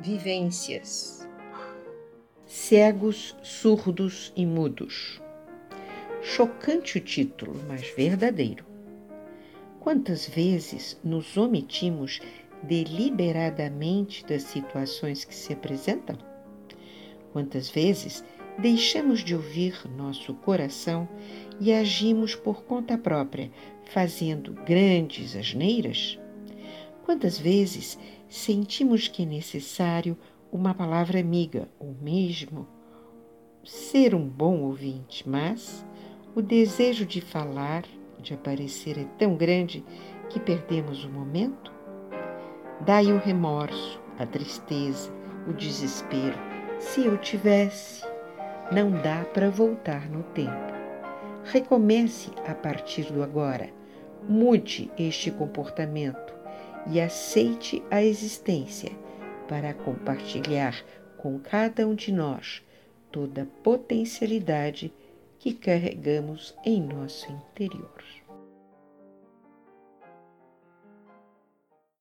Vivências. Cegos, surdos e mudos. Chocante o título, mas verdadeiro. Quantas vezes nos omitimos deliberadamente das situações que se apresentam? Quantas vezes deixamos de ouvir nosso coração e agimos por conta própria, fazendo grandes asneiras? Quantas vezes sentimos que é necessário uma palavra amiga, ou mesmo ser um bom ouvinte, mas o desejo de falar, de aparecer é tão grande que perdemos o momento? Daí o remorso, a tristeza, o desespero. Se eu tivesse, não dá para voltar no tempo. Recomece a partir do agora. Mude este comportamento e aceite a existência para compartilhar com cada um de nós toda a potencialidade que carregamos em nosso interior.